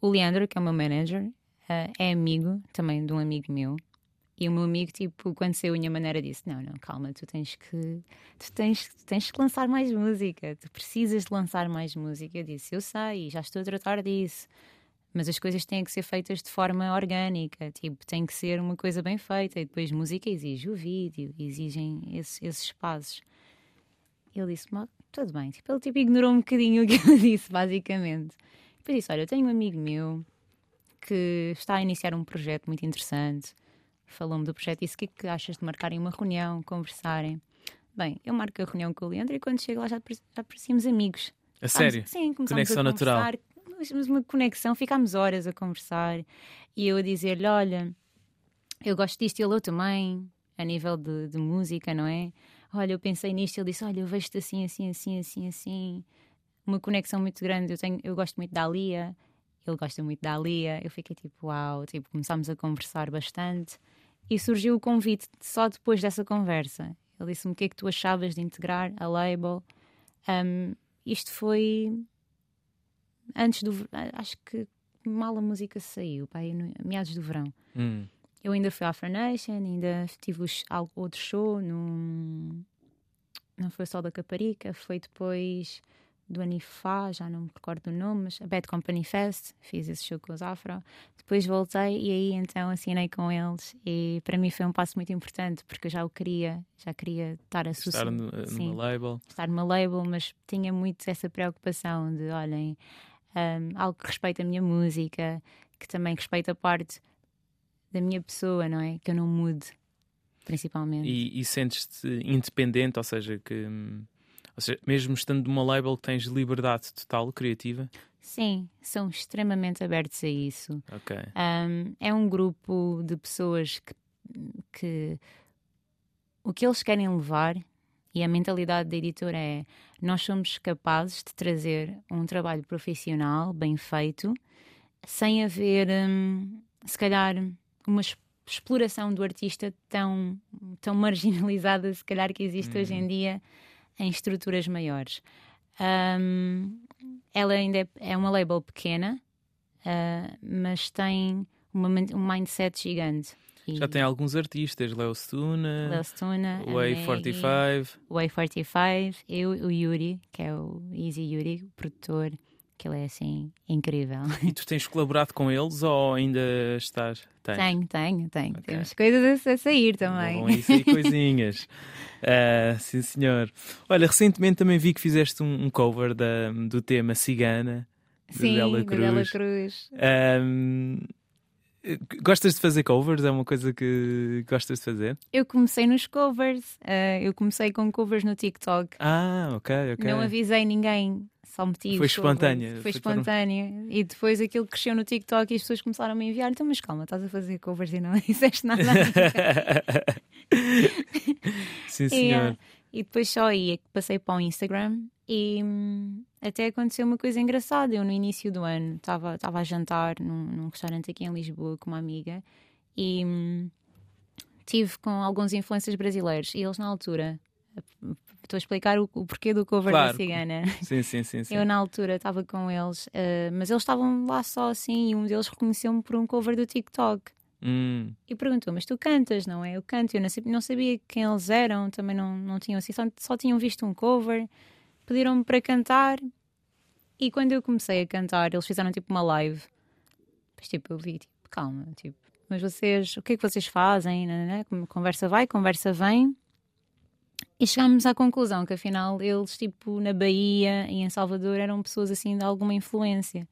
O Leandro, que é o meu manager, uh, é amigo também de um amigo meu. E o meu amigo, tipo, quando saiu a minha maneira, disse: Não, não, calma, tu tens que tu tens, tu tens que lançar mais música, tu precisas de lançar mais música. Eu disse: Eu sei, já estou a tratar disso. Mas as coisas têm que ser feitas de forma orgânica, tipo, tem que ser uma coisa bem feita. E depois música exige o vídeo, exigem esses, esses passos. Ele disse: Tudo bem. Tipo, ele tipo, ignorou um bocadinho o que eu <laughs> disse, basicamente. Depois disse: Olha, eu tenho um amigo meu que está a iniciar um projeto muito interessante. Falou-me do projeto e disse: O que é que achas de marcarem uma reunião, conversarem? Bem, eu marco a reunião com o Leandro e quando chego lá já, já parecíamos amigos. A sério? Sim, começámos Conexão a natural. Mas uma conexão, ficámos horas a conversar e eu a dizer-lhe: Olha, eu gosto disto e ele também, a nível de, de música, não é? Olha, eu pensei nisto, ele disse: Olha, eu vejo-te assim, assim, assim, assim, assim. Uma conexão muito grande. Eu, tenho, eu gosto muito da Alia, ele gosta muito da Alia. Eu fiquei tipo: Uau, tipo, começámos a conversar bastante e surgiu o convite só depois dessa conversa. Ele disse-me o que é que tu achavas de integrar a label. Um, isto foi antes do. Acho que mal a música saiu, pai, no, meados do verão. Hum. Eu ainda fui à Afro Nation, ainda tive os, outro show, no, não foi só da Caparica, foi depois do Anifá, já não me recordo o nome, mas a Bad Company Fest, fiz esse show com os Afro. Depois voltei e aí então assinei com eles e para mim foi um passo muito importante porque eu já o queria, já queria estar associado. Estar no, sim, numa label. Estar numa label, mas tinha muito essa preocupação de, olhem, um, algo que respeita a minha música, que também respeita a parte da minha pessoa, não é? Que eu não mude, principalmente. E, e sentes-te independente, ou seja, que ou seja, mesmo estando numa label que tens liberdade total criativa? Sim, são extremamente abertos a isso. Um, é um grupo de pessoas que, que o que eles querem levar e a mentalidade da editora é: nós somos capazes de trazer um trabalho profissional bem feito, sem haver, hum, se calhar, uma exploração do artista tão, tão <laughs> marginalizada, se calhar, que existe hoje em uhum. dia em estruturas maiores. Um, ela ainda é, é, uma label pequena, uh, mas tem uma, um mindset gigante. Já tem alguns artistas, Leo Stuna, Leo Stuna Way 45. Way 45, eu, o Yuri, que é o Easy Yuri, o produtor, que ele é assim incrível. E tu tens colaborado com eles ou ainda estás? Tens? Tenho, tenho, tenho. Okay. Temos coisas a, sair também. Bom, isso aí coisinhas. uh, <laughs> sim, senhor. Olha, recentemente também vi que fizeste um, cover da, do tema Cigana. Sim, de Bela Cruz. Bela Cruz. Um, Gostas de fazer covers? É uma coisa que gostas de fazer? Eu comecei nos covers. Uh, eu comecei com covers no TikTok. Ah, ok, ok. Não avisei ninguém, só meti. Foi espontânea. Foi, foi espontânea. E depois aquilo cresceu no TikTok e as pessoas começaram a me enviar. Então, mas calma, estás a fazer covers e não <laughs> disseste nada. <laughs> Sim, senhor. E, e depois só aí é que passei para o Instagram e hum, até aconteceu uma coisa engraçada. Eu, no início do ano, estava a jantar num, num, restaurante aqui em Lisboa com uma amiga e hum, tive com alguns influencers brasileiros. E eles, na altura, estou a explicar o, o porquê do cover claro. da Cigana. <laughs> Sim, sim, sim, sim. Eu, na altura, estava com eles, uh, mas eles estavam lá só assim. E um deles reconheceu-me por um cover do TikTok. Hum. E perguntou: Mas tu cantas, não é? Eu canto. Eu não sabia, não sabia quem eles eram, também não, não tinham assim, só, só tinham visto um cover pediram-me para cantar e quando eu comecei a cantar, eles fizeram tipo uma live. Depois tipo, eu vi, tipo, calma, tipo, mas vocês, o que é que vocês fazem? Né? Conversa vai, conversa vem. E chegámos à conclusão que afinal eles, tipo, na Bahia e em Salvador, eram pessoas assim de alguma influência.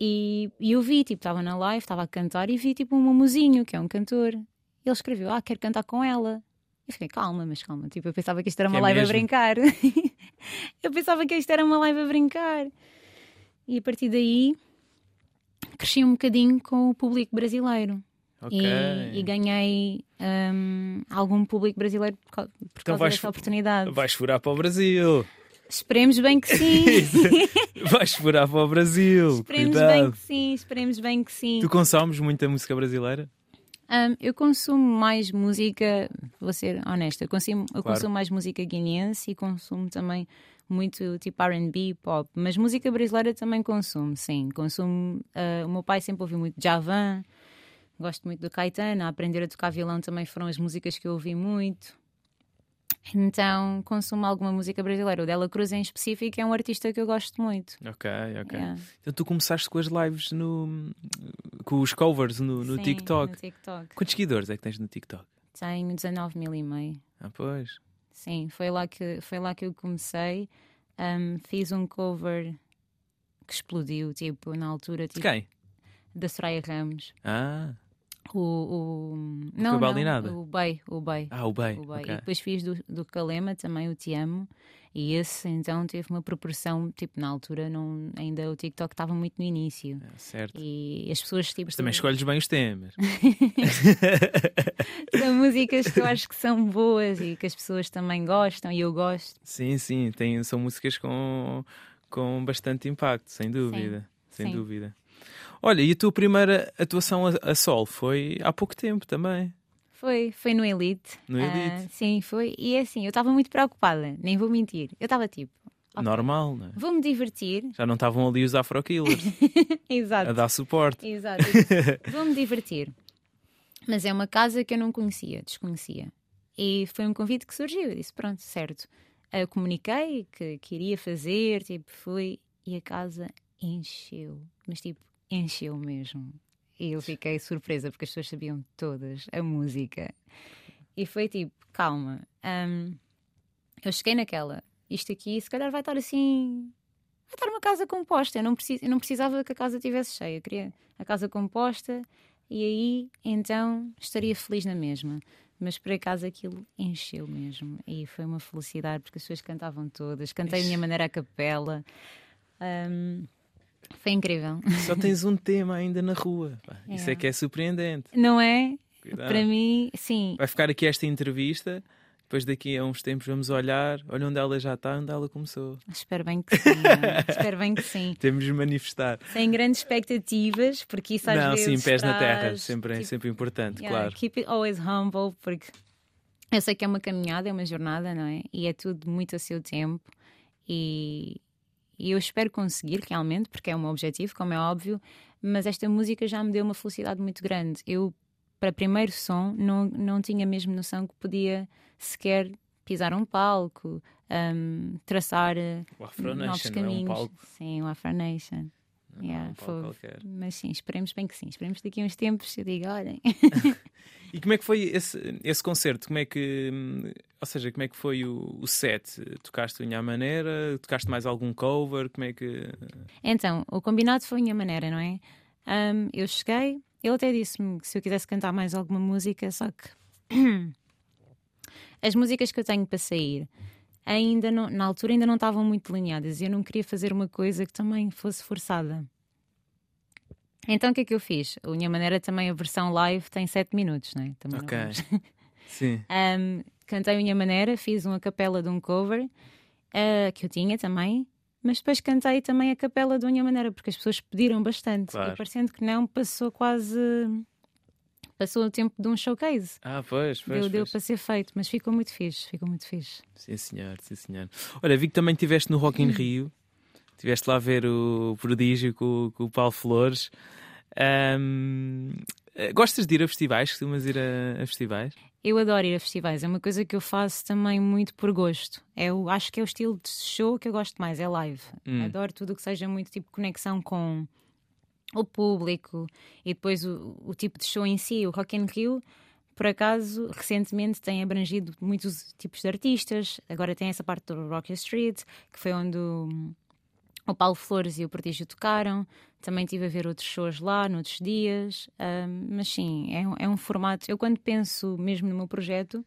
E, e eu vi, tipo, estava na live, estava a cantar e vi, tipo, um mamuzinho, que é um cantor. Ele escreveu: Ah, quero cantar com ela. Eu fiquei, calma, mas calma. Tipo, eu pensava que isto era uma é live é a brincar. <laughs> eu pensava que isto era uma live a brincar. E a partir daí cresci um bocadinho com o público brasileiro. Okay. E, e, ganhei um, algum público brasileiro por, causa, por então causa dessa oportunidade. Vais furar para o Brasil. Esperemos bem que sim. <laughs> vais furar para o Brasil. Esperemos Cuidado. bem que sim, esperemos bem que sim. Tu consomes muita música brasileira? Um, eu consumo mais música, vou ser honesta, eu consumo, eu consumo mais música guineense e consumo também muito tipo RB, pop. Mas música brasileira também consumo, sim. Consumo. Uh, o meu pai sempre ouviu muito Javan, gosto muito do Caetano. A aprender a tocar violão também foram as músicas que eu ouvi muito. Então consumo alguma música brasileira. O Dela Cruz em específico é um artista que eu gosto muito. Ok, ok. Yeah. Então tu começaste com as lives no. com os covers no, no Sim, TikTok. No TikTok. Quantos seguidores é que tens no TikTok? Tenho 19 mil e meio. Ah, pois. Sim, foi lá que, foi lá que eu comecei. Um, fiz um cover que explodiu, tipo, na altura. Tipo, Quem? Da Soraya Ramos. Ah. O, o, não, não, o Bey, o Bey. Ah, o Bey. Okay. E depois fiz do, do Calema também o Te Amo. E esse então teve uma proporção, tipo, na altura não, ainda o TikTok estava muito no início. É, certo. E as pessoas tipo. Também escolhes bem os temas. <laughs> são músicas que eu acho que são boas e que as pessoas também gostam e eu gosto. Sim, sim, tem, são músicas com, com bastante impacto, sem dúvida. Sim. Sem sim. dúvida. Olha, e a tua primeira atuação a, a sol foi há pouco tempo também. Foi, foi no Elite. No Elite? Uh, sim, foi. E é assim, eu estava muito preocupada, nem vou mentir. Eu estava tipo. Okay, Normal, não é? Vou-me divertir. Já não estavam ali os afro-killers <laughs> Exato. a dar suporte. Exato. <laughs> Vou-me divertir. Mas é uma casa que eu não conhecia, desconhecia. E foi um convite que surgiu. Eu disse: pronto, certo. Eu comuniquei que, que iria fazer, tipo, fui. E a casa encheu. Mas tipo, encheu mesmo. E eu fiquei surpresa porque as pessoas sabiam todas a música. E foi tipo, calma. Um, eu cheguei naquela, isto aqui se calhar vai estar assim. Vai estar uma casa composta. Eu não, eu não precisava que a casa estivesse cheia. Eu queria a casa composta e aí então estaria feliz na mesma. Mas por acaso aquilo encheu mesmo. E foi uma felicidade porque as pessoas cantavam todas. Cantei a minha maneira a capela. Um, foi incrível. Só <laughs> tens um tema ainda na rua. É. Isso é que é surpreendente. Não é? Cuidado. Para mim, sim. Vai ficar aqui esta entrevista. Depois daqui a uns tempos vamos olhar, olha onde ela já está, onde ela começou. Espero bem que sim. <laughs> Espero bem que sim. Temos de manifestar. Sem grandes expectativas, porque isso às Não, vezes. Não, sim, pés traz, na terra, sempre, keep, sempre importante, yeah, claro. Keep it always humble, porque eu sei que é uma caminhada, é uma jornada, não é? E é tudo muito a seu tempo. E, e eu espero conseguir realmente, porque é um objetivo, como é óbvio, mas esta música já me deu uma felicidade muito grande. Eu, para primeiro som, não, não tinha mesmo noção que podia sequer pisar um palco, um, traçar novos caminhos. É um palco. Sim, o Afro Nation. Yeah, um qualquer. Mas sim, esperemos bem que sim. Esperemos daqui a uns tempos eu digo, olhem. <laughs> e como é que foi esse, esse concerto? Como é que, ou seja, como é que foi o, o set? Tocaste Unha Maneira? Tocaste mais algum cover? Como é que. Então, o combinado foi Unha Maneira, não é? Um, eu cheguei, ele até disse-me que se eu quisesse cantar mais alguma música, só que <clears throat> as músicas que eu tenho para sair ainda não, na altura ainda não estavam muito delineadas e eu não queria fazer uma coisa que também fosse forçada. Então o que é que eu fiz? A minha maneira também a versão live tem 7 minutos, não é? Também ok. Não <laughs> Sim. Um, cantei a minha maneira, fiz uma capela de um cover uh, que eu tinha também, mas depois cantei também a capela de minha maneira, porque as pessoas pediram bastante. Claro. E parecendo que não, passou quase. Passou o tempo de um showcase. Ah, pois, pois. Deu, deu para ser feito, mas ficou muito fixe, ficou muito fixe. Sim, senhor, sim, senhor. Olha, vi que também estiveste no Rock in Rio, estiveste lá a ver o prodígio com, com o Paulo Flores. Um, gostas de ir a festivais? Costumas ir a, a, festivais? Eu adoro ir a festivais, é uma coisa que eu faço também muito por gosto. Eu acho que é o estilo de show que eu gosto mais, é live. Hum. Adoro tudo o que seja muito tipo conexão com o público e depois o, o, tipo de show em si, o Rock in Rio, por acaso, recentemente tem abrangido muitos tipos de artistas. Agora tem essa parte do Rock Street, que foi onde o, o Paulo Flores e o Prodígio tocaram. Também tive a ver outros shows lá, noutros dias. Um, mas sim, é, é um formato. Eu, quando penso mesmo no meu projeto,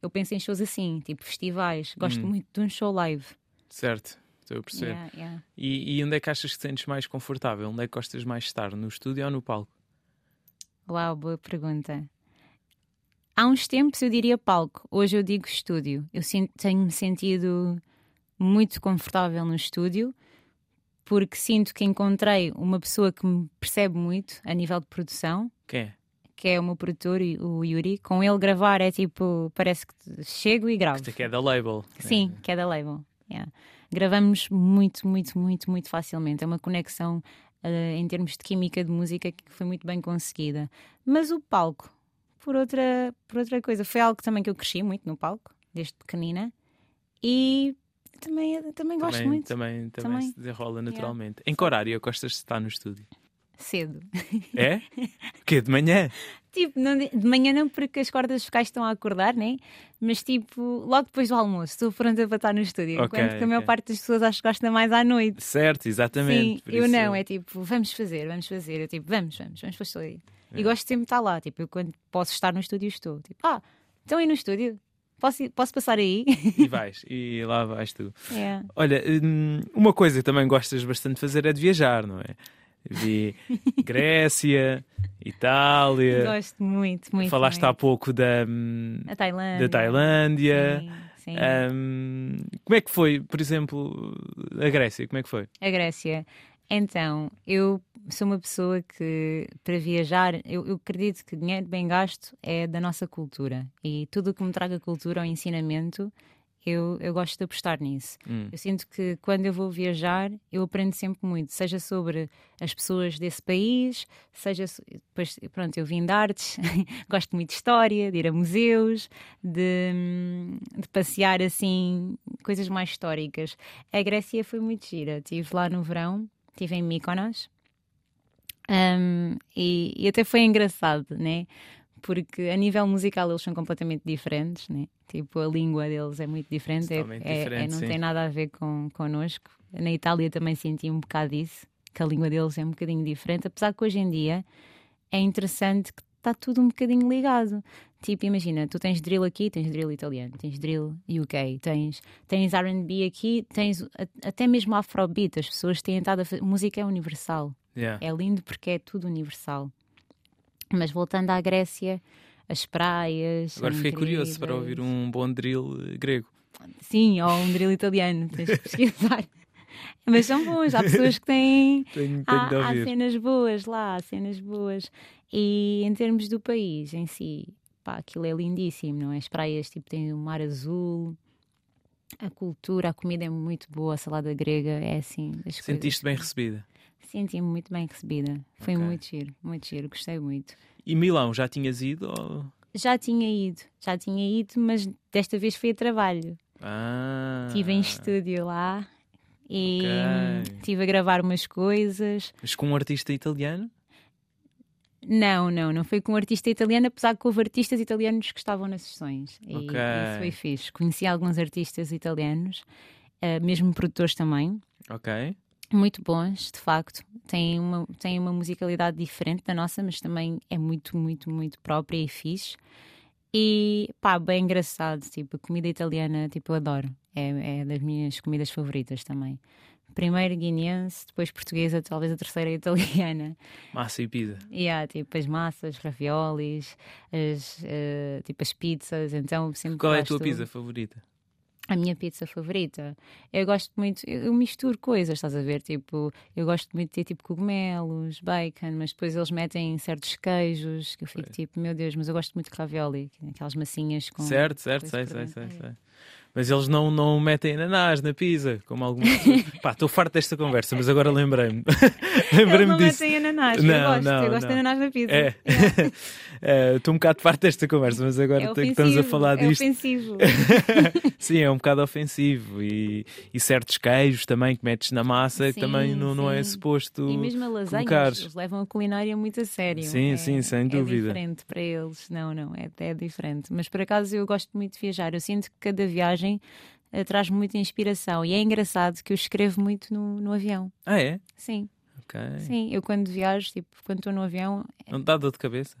eu penso em shows assim, tipo festivais. Gosto Hum. muito de um show live. Certo, estou a perceber. Yeah, yeah. E, e onde é que achas que te sentes mais confortável? Onde é que gostas mais de estar? No estúdio ou no palco? Uau, boa pergunta. Há uns tempos eu diria palco, hoje eu digo estúdio. Eu tenho-me sentido muito confortável no estúdio porque sinto que encontrei uma pessoa que me percebe muito a nível de produção, Quem é? que é o meu produtor, o Yuri. Com ele gravar é tipo, parece que chego e gravo. Que é da label. Sim, que é da label. yeah. Gravamos muito, muito, muito, muito facilmente. É uma conexão uh, em termos de química de música que foi muito bem conseguida. Mas o palco, por outra, por outra coisa, foi algo também que eu cresci muito no palco, desde pequenina. E também, também gosto também, muito. Também, também, também, se desenrola naturalmente. Yeah. Em que horário gostas de estar no estúdio? Cedo. É? <laughs> O quê? De manhã? Tipo, não, de manhã não porque as cordas vocais estão a acordar, né? Mas tipo, logo depois do almoço, estou pronta para estar no estúdio. Okay, enquanto que a maior parte das pessoas acho que gosta mais à noite. Certo, exatamente. Sim, eu isso... não, é tipo, vamos fazer, vamos fazer. Eu tipo, vamos, vamos, vamos para o estúdio. É. E gosto sempre de estar lá. Tipo, eu quando posso estar no estúdio, estou. Tipo, ah, estão aí no estúdio? Posso, posso passar aí? E <laughs> vais, e lá vais tu. É. Olha, hum, uma coisa que também gostas bastante de fazer é de viajar, não é? Vi Grécia, Itália. Gosto muito, muito. Falaste muito. há pouco da, Tailândia. da Tailândia. Sim, sim. Um, como é que foi, por exemplo, a Grécia? Como é que foi? A Grécia. Então, eu sou uma pessoa que, para viajar, eu, eu, acredito que dinheiro bem gasto é da nossa cultura. E tudo o que me traga cultura ou ensinamento, eu, eu gosto de apostar nisso. Hum. Eu sinto que quando eu vou viajar, eu aprendo sempre muito, seja sobre as pessoas desse país, seja. Depois, pronto, eu vim de artes, <laughs> gosto muito de história, de ir a museus, de, de, passear assim, coisas mais históricas. A Grécia foi muito gira. Estive lá no verão, estive em Mykonos. Um, e, e até foi engraçado, né? Porque a nível musical eles são completamente diferentes, né? tipo a língua deles é muito diferente, é, é, diferente é, não sim. tem nada a ver com connosco. Na Itália também senti um bocado isso, que a língua deles é um bocadinho diferente, apesar que hoje em dia é interessante que está tudo um bocadinho ligado. Tipo, imagina, tu tens drill aqui, tens drill italiano, tens drill UK, tens, tens RB aqui, tens até mesmo afrobeat. As pessoas têm estado a fazer. Música é universal. Yeah. É lindo porque é tudo universal. Mas voltando à Grécia, as praias. Agora fiquei curioso para ouvir um bom drill grego. Sim, ou um drill italiano, tens que pesquisar. <laughs> Mas são bons, há pessoas que têm. <laughs> tenho, tenho há, há, cenas boas lá, há cenas boas. E em termos do país em si, pá, aquilo é lindíssimo, não é? As praias tipo, têm o mar azul, a cultura, a comida é muito boa, a salada grega é assim. Sentiste coisas... bem recebida? Senti-me muito bem recebida. Foi okay. muito giro, muito giro, gostei muito. E Milão, já tinhas ido? Ou... Já tinha ido, já tinha ido, mas desta vez foi a trabalho. Ah. Estive em estúdio lá e okay. estive a gravar umas coisas. Mas com um artista italiano? Não, não, não foi com um artista italiano, apesar que houve artistas italianos que estavam nas sessões. E okay. isso foi fixe. Conheci alguns artistas italianos, uh, mesmo produtores também. Ok muito bons, de facto. Tem uma, tem uma musicalidade diferente da nossa, mas também é muito, muito, muito própria e fixe. E pá, bem engraçado. Tipo, a comida italiana, tipo, eu adoro. É, é das minhas comidas favoritas também. Primeiro guineense, depois portuguesa, talvez a terceira <laughs> italiana. Massa e pizza. E yeah, tipo as massas, raviolis, as, uh, tipo as pizzas. Então sempre Qual é a tua pizza favorita? A minha pizza favorita. Eu gosto muito, eu misturo coisas, estás a ver? Tipo, eu gosto muito de ter tipo cogumelos, bacon, mas depois eles metem certos queijos que eu fico tipo, meu Deus, mas eu gosto muito de ravioli, aquelas massinhas com. Certo, certo, sei, sei, sei, sei. Mas eles não, não metem ananás na pizza, como algumas pessoas. <laughs> Pá, estou farto desta conversa, mas agora lembrei-me. <laughs> lembrei-me disso. Não metem ananás, não, eu gosto, não, eu gosto não. de ananás na pizza. É. é. <laughs> Estou é, um bocado farto desta conversa, mas agora é que estamos a falar é disto. É ofensivo. Sim, é um bocado ofensivo. E, e certos queijos também que metes na massa sim, que também não, não é suposto. E mesmo a lasanha, eles levam a culinária muito a sério. Sim, é, sim, sem dúvida. É diferente para eles. Não, não, é, é diferente. Mas por acaso eu gosto muito de viajar. Eu sinto que cada viagem uh, traz muita inspiração. E é engraçado que eu escrevo muito no, no avião. Ah, é? Sim. Sim, eu quando viajo, tipo, quando estou no avião. Não dá dor de cabeça?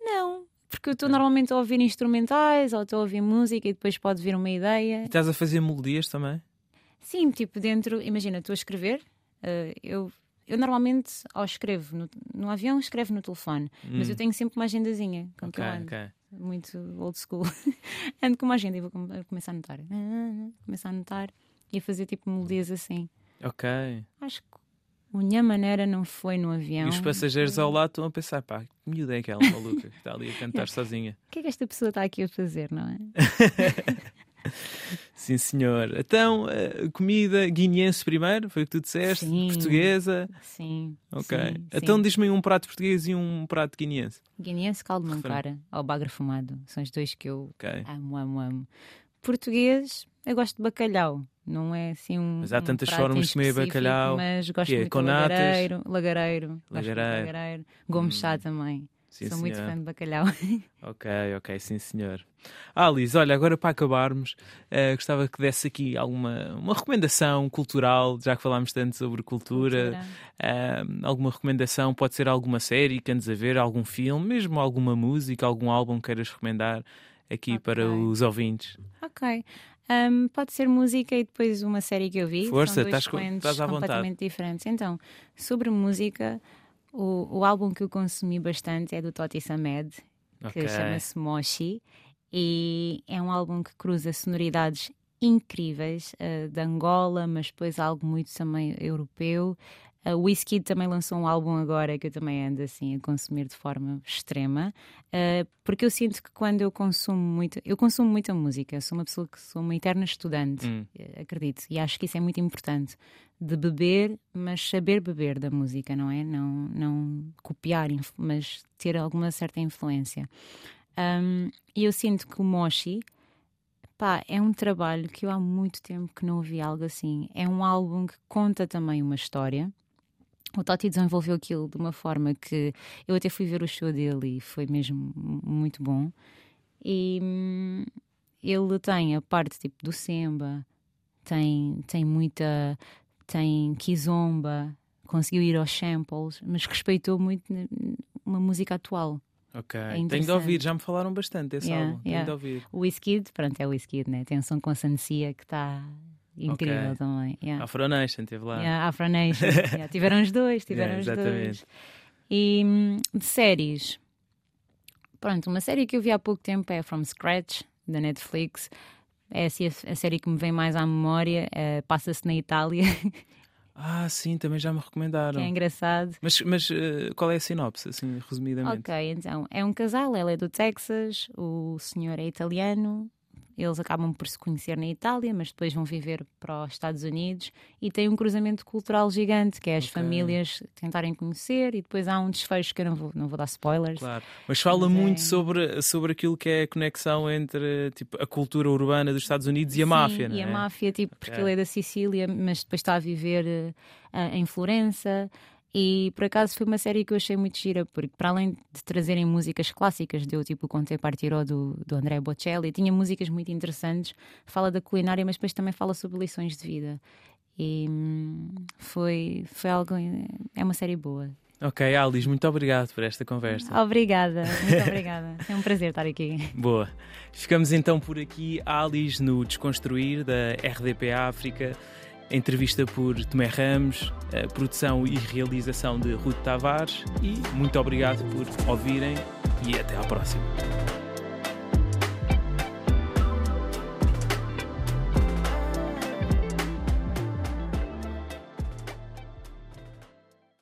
Não, porque eu estou é. normalmente a ouvir instrumentais ou estou a ouvir música e depois pode vir uma ideia. E estás a fazer melodias também? Sim, tipo, dentro. Imagina, estou a escrever, uh, eu. Eu normalmente, ao escrevo no, no avião, escrevo no telefone, hum. mas eu tenho sempre uma agendazinha com okay, que eu ando. Okay muito old school. <laughs> Ando com uma agenda e vou começar a anotar. Começar a anotar e a fazer tipo melodias assim. Ok. Acho que a minha maneira não foi no avião. E os passageiros ao lado estão a pensar, pá, que miúda é aquela maluca que está ali a cantar <laughs> sozinha. O que é que esta pessoa está aqui a fazer, não é? <laughs> <laughs> Sim, senhor. Então, uh, comida guineense primeiro, foi o que tu disseste? Sim. Portuguesa? Sim. Ok. sim, então diz-me um prato português e um prato guineense. Guineense, caldo mancara ou bagre fumado. São os dois que eu Ok. amo, amo, amo. Português, eu gosto de bacalhau. Não é assim um. Mas há um tantas em formas de comer bacalhau. Mas gosto Quê? muito Com de lagareiro. Lagareiro. Gosto muito Lagareiro. lagareiro. Gomes chá Hum. também. Sim, Sou muito fã de bacalhau. <laughs> Ok, ok, sim senhor. Ah, Liz, olha, agora para acabarmos, eh, gostava que desse aqui alguma uma recomendação cultural, já que falámos tanto sobre cultura, eh, alguma recomendação, pode ser alguma série que andes a ver, algum filme, mesmo alguma música, algum álbum que queiras recomendar aqui Ok. para os ouvintes. Ok. Um, pode ser música e depois uma série que eu vi. Força, São dois estás estás à vontade. completamente diferentes. Então, sobre música, o, o álbum que eu consumi bastante é do Toti Samed, que Ok. chama-se Moshi. E é um álbum que cruza sonoridades incríveis eh, de Angola, mas depois algo muito também europeu. A Wizkid também lançou um álbum agora que eu também ando assim a consumir de forma extrema, eh, porque eu sinto que quando eu consumo muito, eu consumo muita música, sou uma pessoa que sou uma eterna estudante, Hum. eh, acredito, e acho que isso é muito importante de beber, mas saber beber da música, não é? Não, não copiar, mas ter alguma certa influência. Um, e eu sinto que o Moshi pá, é um trabalho que eu há muito tempo que não ouvi algo assim. É um álbum que conta também uma história. O Totti desenvolveu aquilo de uma forma que eu até fui ver o show dele e foi mesmo muito bom. E hum, ele tem a parte tipo do Semba, tem, tem muita. Tem Kizomba, conseguiu ir aos samples, mas respeitou muito uma música atual. Ok, É tenho de ouvir, já me falaram bastante desse Yeah, álbum, tenho yeah. de ouvir. O Wizkid, pronto, é o Wizkid, né? Tem um som com a Sancia que está incrível Ok. também. Yeah. Afro Nation, teve lá. Yeah, Afro Nation. Yeah, Tiveram os dois, <laughs> tiveram os exatamente. dois. E hum, de séries, pronto, uma série que eu vi há pouco tempo é From Scratch, da Netflix. É assim, a, a série que me vem mais à memória. eh, Passa-se na Itália, <laughs> Ah, sim, também já me recomendaram. que é engraçado. Mas, mas eh, qual é a sinopse, assim, resumidamente? Ok, então é um casal, ela é do Texas, o senhor é italiano, eles acabam por se conhecer na Itália, mas depois vão viver para os Estados Unidos e tem um cruzamento cultural gigante, que é as Ok. famílias tentarem conhecer e depois há um desfecho que eu não vou, não vou dar spoilers. Claro. Mas fala Mas é- muito sobre, sobre aquilo que é a conexão entre tipo, a cultura urbana dos Estados Unidos e a Sim, máfia, não E é? a máfia, tipo, porque Ok. ele é da Sicília, mas depois está a viver eh, em Florença. E por acaso foi uma série que eu achei muito gira, porque para além de trazerem músicas clássicas, deu tipo o Conte Partirò do, do André Bocelli, tinha músicas muito interessantes, fala da culinária, mas depois também fala sobre lições de vida. E hum, foi, foi algo. É uma série boa. Ok, Alice, muito obrigado por esta conversa. Obrigada, <laughs> muito obrigada. É um prazer estar aqui. Boa. Ficamos então por aqui, Alice, no Desconstruir da RDP África. Entrevista por Tomé Ramos, produção e realização de Ruth Tavares. E muito obrigado por ouvirem e até à próxima.